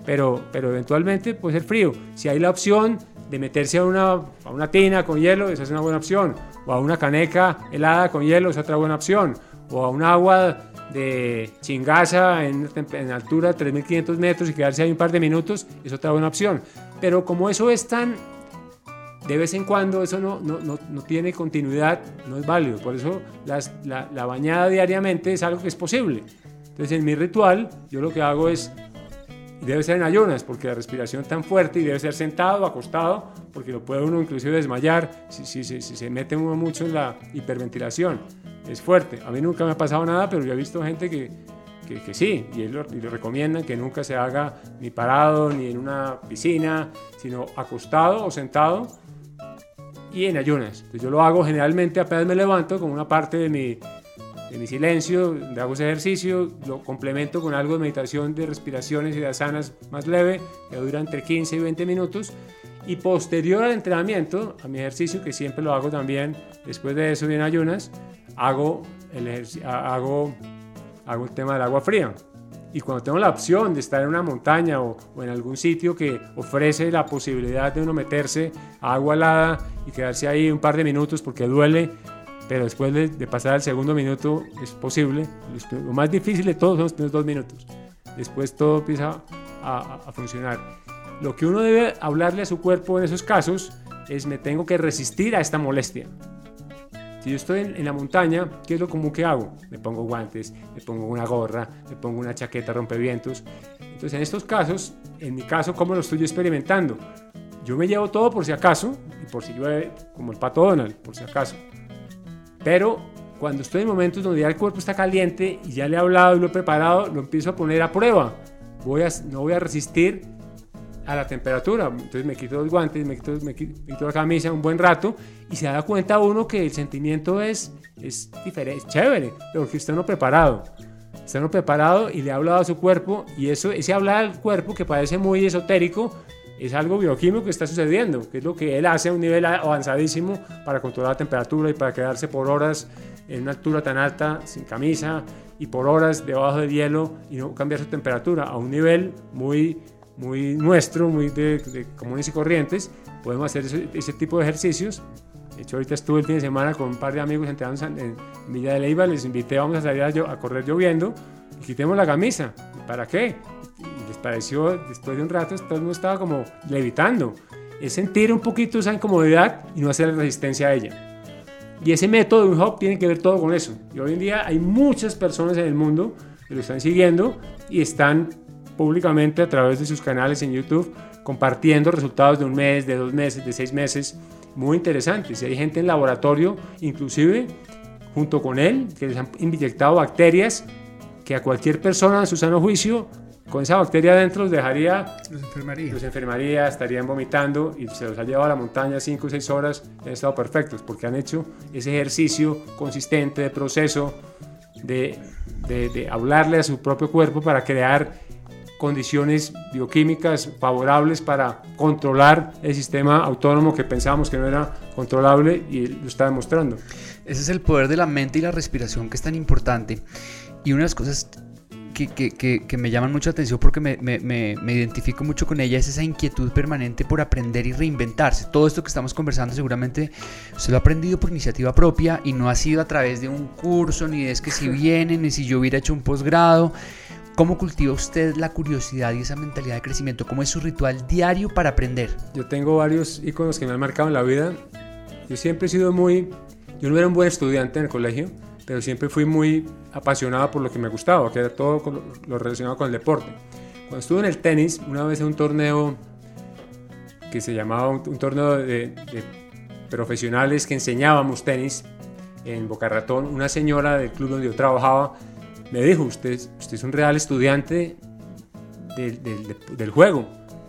pero, pero eventualmente puede ser frío. Si hay la opción de meterse a una, a una tina con hielo, esa es una buena opción. O a una caneca helada con hielo, es otra buena opción. O a un agua de chingaza en, en altura 3.500 metros y quedarse ahí un par de minutos, es otra buena opción. Pero como eso es tan de vez en cuando eso no, no, no, no, tiene continuidad, no es válido. Por eso la, la, bañada diariamente es algo que es posible. Entonces en mi ritual yo lo que hago es, debe ser en ayunas, porque la respiración es tan fuerte y debe ser sentado, acostado, porque lo puede uno inclusive desmayar si, si, si, si se mete uno mucho en la hiperventilación. Es fuerte. A mí nunca me ha pasado nada, pero yo he visto gente que, que, que, sí, y, él, y le recomiendan que nunca se haga ni parado ni en una piscina, sino acostado o sentado y en ayunas. Entonces yo lo hago generalmente apenas me levanto como una parte de mi, de mi silencio, de hago ese ejercicio, lo complemento con algo de meditación de respiraciones y de asanas más leve, que dura entre 15 y 20 minutos. Y posterior al entrenamiento, a mi ejercicio, que siempre lo hago también después de eso en ayunas, hago el, hago, hago el tema del agua fría. Y cuando tengo la opción de estar en una montaña o, o, en algún sitio que ofrece la posibilidad de uno meterse a agua helada y quedarse ahí un par de minutos porque duele, pero después de, de pasar al segundo minuto es posible. Lo más difícil de todos son los primeros dos minutos. Después todo empieza a, a funcionar. Lo que uno debe hablarle a su cuerpo en esos casos es me tengo que resistir a esta molestia. Si yo estoy en, en, la montaña, ¿qué es lo común que hago? Me pongo guantes, me pongo una gorra, me pongo una chaqueta rompevientos. Entonces, en estos casos, en mi caso, ¿cómo lo estoy experimentando? Yo me llevo todo por si acaso, y por si llueve, como el pato Donald, por si acaso. Pero cuando estoy en momentos donde ya el cuerpo está caliente y ya le he hablado y lo he preparado, lo empiezo a poner a prueba. Voy a, no voy a resistir a la temperatura. Entonces me quito los guantes, me quito, me quito, la camisa un buen rato y se da cuenta uno que el sentimiento es, es diferente, es chévere, pero que usted no preparado. Está no preparado y le ha hablado a su cuerpo y eso, ese hablar al cuerpo que parece muy esotérico es algo bioquímico que está sucediendo, que es lo que él hace a un nivel avanzadísimo para controlar la temperatura y para quedarse por horas en una altura tan alta sin camisa y por horas debajo del hielo y no cambiar su temperatura a un nivel muy muy nuestro, muy de, de, comunes y corrientes, podemos hacer ese, ese, tipo de ejercicios. De hecho, ahorita estuve el fin de semana con un par de amigos entrenando en, en Villa de Leyva, les invité, vamos a salir a, a, correr lloviendo y quitemos la camisa. ¿Para qué? Pareció, después de un rato, todo el mundo estaba como levitando. Es sentir un poquito esa incomodidad y no hacer resistencia a ella. Y ese método de un hop tiene que ver todo con eso. Y hoy en día hay muchas personas en el mundo que lo están siguiendo y están públicamente a través de sus canales en YouTube, compartiendo resultados de un mes, de dos meses, de seis meses, muy interesantes. Y hay gente en laboratorio, inclusive junto con él, que les han inyectado bacterias que a cualquier persona en su sano juicio, con esa bacteria adentro los dejaría, los enfermaría. Los enfermaría, estarían vomitando y se los ha llevado a la montaña cinco o seis horas y han estado perfectos porque han hecho ese ejercicio consistente de proceso de, de, de hablarle a su propio cuerpo para crear condiciones bioquímicas favorables para controlar el sistema autónomo que pensábamos que no era controlable y lo está demostrando. Ese es el poder de la mente y la respiración que es tan importante. Y una de las cosas que, que, que, que me llaman mucho atención porque me, me, me, me, identifico mucho con ella es esa inquietud permanente por aprender y reinventarse. Todo esto que estamos conversando seguramente usted lo ha aprendido por iniciativa propia y no ha sido a través de un curso, ni es que si viene, ni si yo hubiera hecho un posgrado. ¿Cómo cultiva usted la curiosidad y esa mentalidad de crecimiento? ¿Cómo es su ritual diario para aprender? Yo tengo varios iconos que me han marcado en la vida. Yo siempre he sido muy... Yo no era un buen estudiante en el colegio, pero siempre fui muy apasionado por lo que me gustaba, que era todo lo relacionado con el deporte. Cuando estuve en el tenis, una vez en un torneo que se llamaba un, un torneo de, de profesionales que enseñábamos tenis en Boca Ratón, una señora del club donde yo trabajaba me dijo, usted, usted es un real estudiante del, del, del, juego.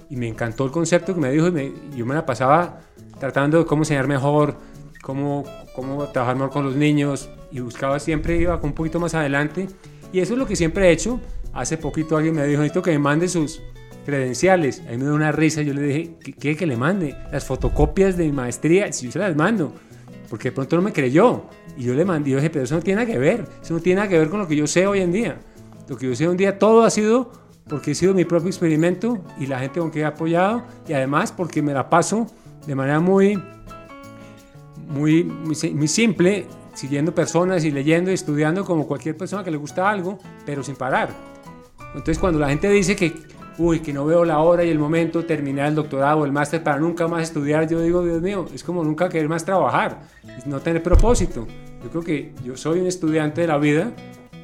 Y me encantó el concepto que me dijo y me, yo me la pasaba tratando de cómo enseñar mejor, cómo, cómo trabajar mejor con los niños y buscaba siempre, iba un poquito más adelante. Y eso es lo que siempre he hecho. Hace poquito alguien me dijo, necesito que me mande sus credenciales. Ahí me dio una risa, yo le dije, ¿qué que le mande? Las fotocopias de mi maestría, si yo se las mando porque de pronto no me creyó. Y yo le mandé, yo dije, pero eso no tiene nada que ver, eso no tiene nada que ver con lo que yo sé hoy en día. Lo que yo sé hoy día, todo ha sido porque he sido mi propio experimento y la gente con que he apoyado y además porque me la paso de manera muy, muy, muy simple, siguiendo personas y leyendo y estudiando como cualquier persona que le gusta algo, pero sin parar. Entonces cuando la gente dice que, uy, que no veo la hora y el momento de terminar el doctorado o el máster para nunca más estudiar, yo digo, Dios mío, es como nunca querer más trabajar, no tener propósito. Yo creo que yo soy un estudiante de la vida,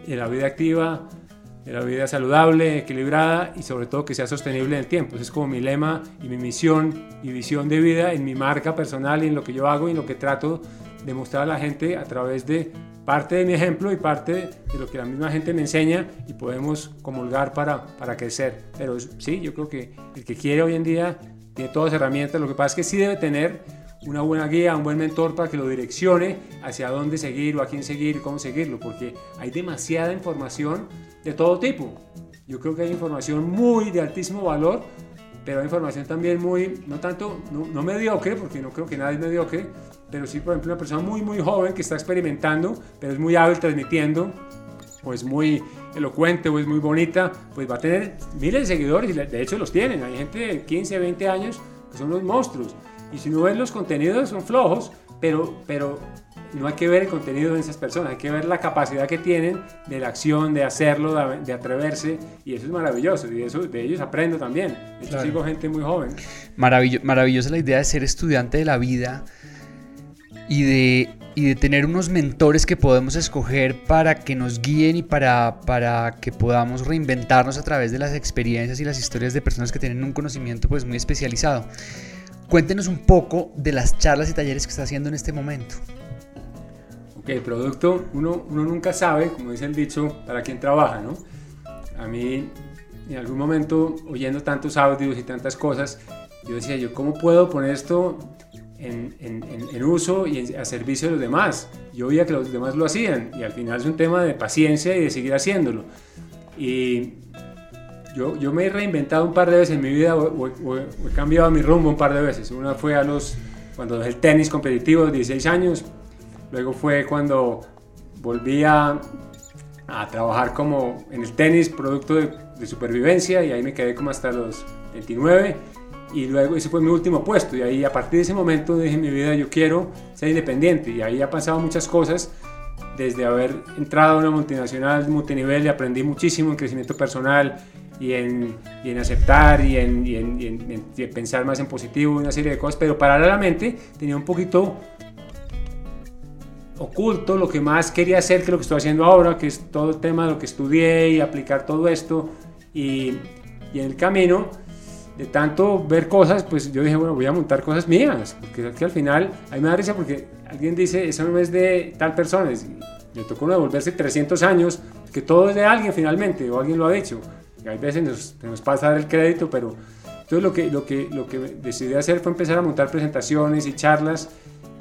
de la vida activa, de la vida saludable, equilibrada y sobre todo que sea sostenible en el tiempo. Ese es como mi lema y mi misión y visión de vida en mi marca personal y en lo que yo hago y en lo que trato de mostrar a la gente a través de parte de mi ejemplo y parte de lo que la misma gente me enseña y podemos comulgar para, para crecer. Pero sí, yo creo que el que quiere hoy en día tiene todas las herramientas, lo que pasa es que sí debe tener una buena guía, un buen mentor para que lo direccione hacia dónde seguir o a quién seguir cómo seguirlo, porque hay demasiada información de todo tipo. Yo creo que hay información muy de altísimo valor, pero hay información también muy, no tanto, no, mediocre, porque no creo que nadie es mediocre, pero sí, por ejemplo, una persona muy, muy joven que está experimentando, pero es muy hábil transmitiendo, o es muy elocuente, o es muy bonita, pues va a tener miles de seguidores, y de hecho los tienen. Hay gente de 15, 20 años que son los monstruos. Y si no ven los contenidos, son flojos, pero, pero no hay que ver el contenido de esas personas, hay que ver la capacidad que tienen de la acción, de hacerlo, de, atreverse, y eso es maravilloso, y eso, de ellos aprendo también. De sigo gente muy joven. maravillosa la idea de ser estudiante de la vida y de, y de tener unos mentores que podemos escoger para que nos guíen y para, para que podamos reinventarnos a través de las experiencias y las historias de personas que tienen un conocimiento pues muy especializado. Cuéntenos un poco de las charlas y talleres que está haciendo en este momento. Ok, producto, uno, uno nunca sabe, como dice el dicho, para quién trabaja, ¿no? A mí, en algún momento, oyendo tantos audios y tantas cosas, yo decía, yo, ¿cómo puedo poner esto en, en, en, uso y a servicio de los demás? Yo veía que los demás lo hacían y al final es un tema de paciencia y de seguir haciéndolo. Y yo, yo me he reinventado un par de veces en mi vida o, he cambiado mi rumbo un par de veces. Una fue a los, cuando dejé el tenis competitivo, 16 años. Luego fue cuando volví a, a trabajar como en el tenis, producto de, de, supervivencia, y ahí me quedé como hasta los 29. Y luego ese fue mi último puesto. Y ahí a partir de ese momento dije en mi vida, yo quiero ser independiente. Y ahí ha pasado muchas cosas desde haber entrado a una multinacional multinivel y aprendí muchísimo en crecimiento personal, y en, y en aceptar y en, y en, pensar más en positivo, una serie de cosas, pero paralelamente tenía un poquito oculto lo que más quería hacer que lo que estoy haciendo ahora, que es todo el tema de lo que estudié y aplicar todo esto. Y, y en el camino de tanto ver cosas, pues yo dije, bueno, voy a montar cosas mías, porque que al final, hay me da risa porque alguien dice, eso no es de tal persona, le tocó devolverse 300 años, que todo es de alguien finalmente, o alguien lo ha dicho hay veces nos, nos pasa el crédito, pero entonces lo que, lo, que, lo que decidí hacer fue empezar a montar presentaciones y charlas.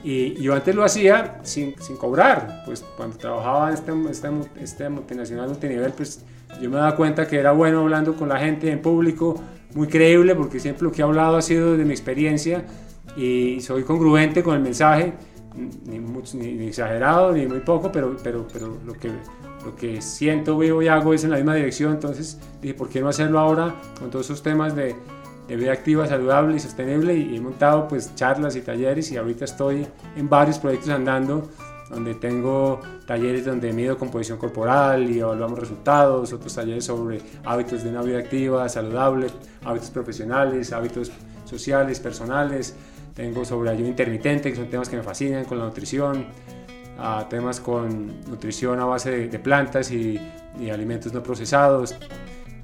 Y yo antes lo hacía sin, sin cobrar, pues cuando trabajaba en esta, esta, esta multinacional multinivel, pues yo me daba cuenta que era bueno hablando con la gente en público, muy creíble, porque siempre lo que he hablado ha sido de mi experiencia y soy congruente con el mensaje, ni, ni, ni exagerado, ni muy poco, pero, pero, pero lo que lo que siento, vivo y hago es en la misma dirección, entonces dije, ¿por qué no hacerlo ahora con todos esos temas de, de vida activa, saludable y sostenible? Y he montado pues charlas y talleres y ahorita estoy en varios proyectos andando donde tengo talleres donde mido composición corporal y evaluamos resultados, otros talleres sobre hábitos de una vida activa, saludable, hábitos profesionales, hábitos sociales, personales. Tengo sobre ayuno intermitente, que son temas que me fascinan, con la nutrición a temas con nutrición a base de, plantas y, alimentos no procesados.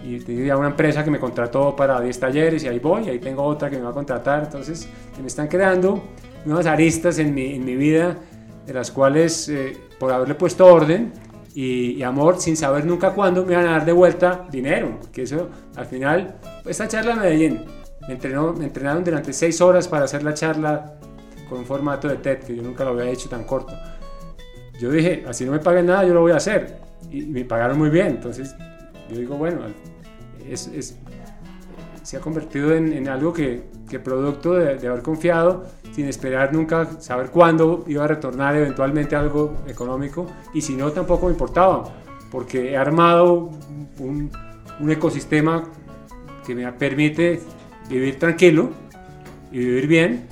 Y tenía una empresa que me contrató para 10 talleres y ahí voy, ahí tengo otra que me va a contratar. Entonces, me están creando nuevas aristas en mi, en mi vida, de las cuales, eh, por haberle puesto orden y, amor, sin saber nunca cuándo, me van a dar de vuelta dinero. Que eso, al final, esta charla en Medellín, me, entrenó, me entrenaron durante 6 horas para hacer la charla con un formato de TED, que yo nunca lo había hecho tan corto yo dije, así no me paguen nada, yo lo voy a hacer. Y me pagaron muy bien. Entonces, yo digo, bueno, se ha convertido en, algo que, producto de, haber confiado, sin esperar nunca saber cuándo iba a retornar eventualmente algo económico. Y si no, tampoco me importaba, porque he armado un, un ecosistema que me permite vivir tranquilo y vivir bien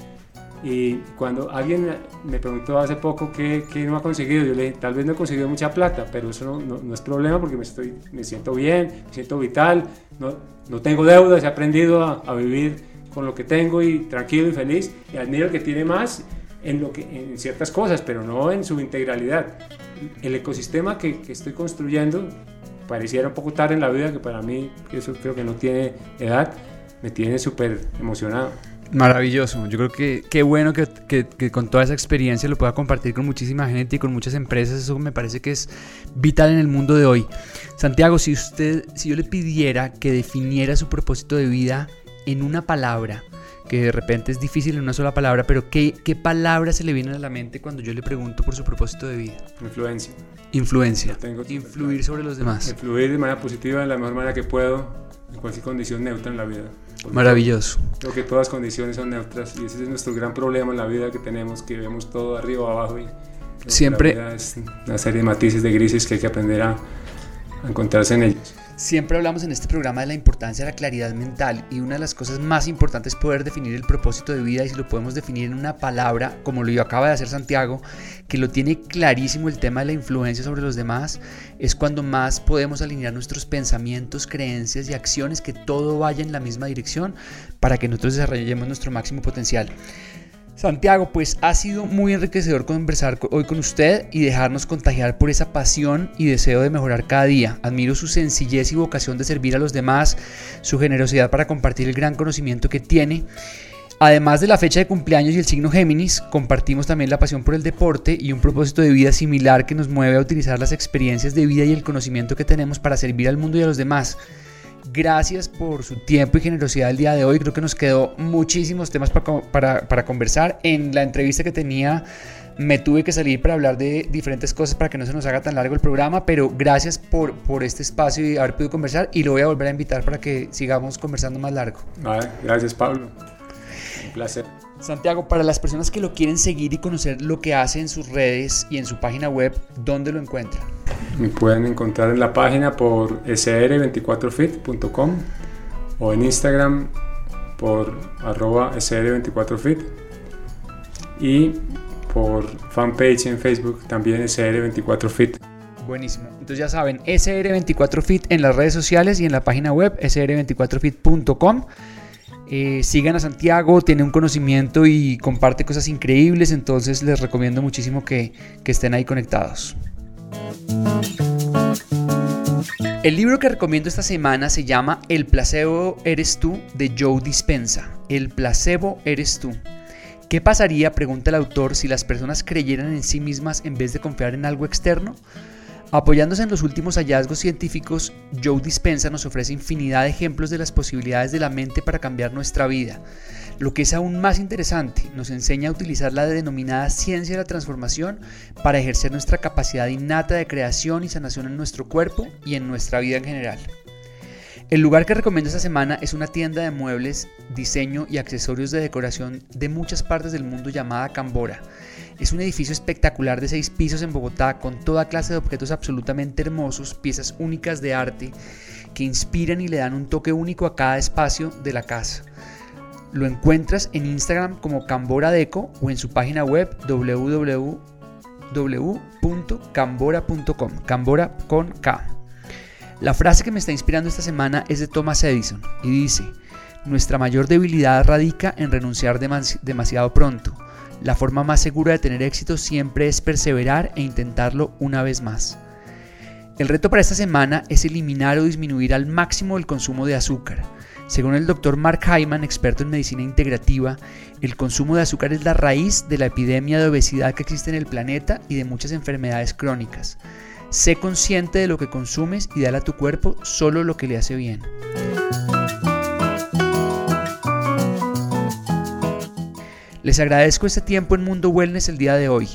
Y cuando alguien me preguntó hace poco qué, qué, no ha conseguido, yo le dije, tal vez no he conseguido mucha plata, pero eso no, no, es problema porque me, estoy, me siento bien, me siento vital, no, no tengo deudas, he aprendido a, a, vivir con lo que tengo y tranquilo y feliz. Y admiro que tiene más en, lo que, en ciertas cosas, pero no en su integralidad. El ecosistema que, que estoy construyendo pareciera un poco tarde en la vida, que para mí eso creo que no tiene edad, me tiene súper emocionado. Maravilloso. Yo creo que qué bueno que, que, con toda esa experiencia lo pueda compartir con muchísima gente y con muchas empresas. Eso me parece que es vital en el mundo de hoy. Santiago, si usted, si yo le pidiera que definiera su propósito de vida en una palabra, que de repente es difícil en una sola palabra, pero ¿qué, qué palabra se le viene a la mente cuando yo le pregunto por su propósito de vida? Influencia. Influencia. Influir sobre los demás. Influir de manera positiva, de la mejor manera que puedo, en cualquier condición neutra en la vida. Maravilloso. Creo que todas las condiciones son neutras y ese es nuestro gran problema en la vida que tenemos, que vemos todo arriba o abajo y siempre la vida es una serie de matices de grises que hay que aprender a, a encontrarse en ellos. Siempre hablamos en este programa de la importancia de la claridad mental y una de las cosas más importantes es poder definir el propósito de vida y si lo podemos definir en una palabra, como lo acaba de hacer Santiago, que lo tiene clarísimo el tema de la influencia sobre los demás, es cuando más podemos alinear nuestros pensamientos, creencias y acciones, que todo vaya en la misma dirección para que nosotros desarrollemos nuestro máximo potencial. Santiago, pues ha sido muy enriquecedor conversar hoy con usted y dejarnos contagiar por esa pasión y deseo de mejorar cada día. Admiro su sencillez y vocación de servir a los demás, su generosidad para compartir el gran conocimiento que tiene. Además de la fecha de cumpleaños y el signo Géminis, compartimos también la pasión por el deporte y un propósito de vida similar que nos mueve a utilizar las experiencias de vida y el conocimiento que tenemos para servir al mundo y a los demás. Gracias por su tiempo y generosidad el día de hoy. Creo que nos quedó muchísimos temas para, para, conversar. En la entrevista que tenía me tuve que salir para hablar de diferentes cosas para que no se nos haga tan largo el programa, pero gracias por, por este espacio y haber podido conversar y lo voy a volver a invitar para que sigamos conversando más largo. gracias Pablo. Un placer. Santiago, para las personas que lo quieren seguir y conocer lo que hace en sus redes y en su página web, ¿dónde lo encuentran? Me pueden encontrar en la página por sr24fit.com o en Instagram por arroba sr24fit y por fanpage en Facebook también sr24fit. Buenísimo. Entonces ya saben, SR24Fit en las redes sociales y en la página web sr24fit.com. Eh, sigan a Santiago, tiene un conocimiento y comparte cosas increíbles, entonces les recomiendo muchísimo que, que estén ahí conectados. El libro que recomiendo esta semana se llama El placebo eres tú de Joe Dispensa. El placebo eres tú. ¿Qué pasaría, pregunta el autor, si las personas creyeran en sí mismas en vez de confiar en algo externo? Apoyándose en los últimos hallazgos científicos, Joe Dispensa nos ofrece infinidad de ejemplos de las posibilidades de la mente para cambiar nuestra vida. Lo que es aún más interesante, nos enseña a utilizar la denominada ciencia de la transformación para ejercer nuestra capacidad innata de creación y sanación en nuestro cuerpo y en nuestra vida en general. El lugar que recomiendo esta semana es una tienda de muebles, diseño y accesorios de decoración de muchas partes del mundo llamada Cambora. Es un edificio espectacular de seis pisos en Bogotá con toda clase de objetos absolutamente hermosos, piezas únicas de arte que inspiran y le dan un toque único a cada espacio de la casa. Lo encuentras en Instagram como Cambora Deco o en su página web www.cambora.com. Cambora con K. La frase que me está inspirando esta semana es de Thomas Edison y dice, nuestra mayor debilidad radica en renunciar demasiado pronto. La forma más segura de tener éxito siempre es perseverar e intentarlo una vez más. El reto para esta semana es eliminar o disminuir al máximo el consumo de azúcar. Según el doctor Mark Hyman, experto en medicina integrativa, el consumo de azúcar es la raíz de la epidemia de obesidad que existe en el planeta y de muchas enfermedades crónicas. Sé consciente de lo que consumes y dale a tu cuerpo solo lo que le hace bien. Les agradezco este tiempo en Mundo Wellness el día de hoy.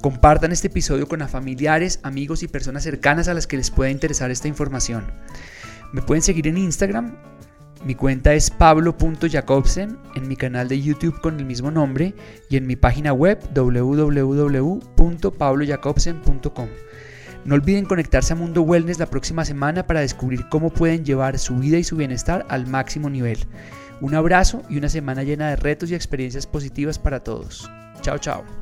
Compartan este episodio con a familiares, amigos y personas cercanas a las que les pueda interesar esta información. Me pueden seguir en Instagram. Mi cuenta es pablo.jacobsen, en mi canal de YouTube con el mismo nombre y en mi página web www.pablojacobsen.com. No olviden conectarse a Mundo Wellness la próxima semana para descubrir cómo pueden llevar su vida y su bienestar al máximo nivel. Un abrazo y una semana llena de retos y experiencias positivas para todos. Chao, chao.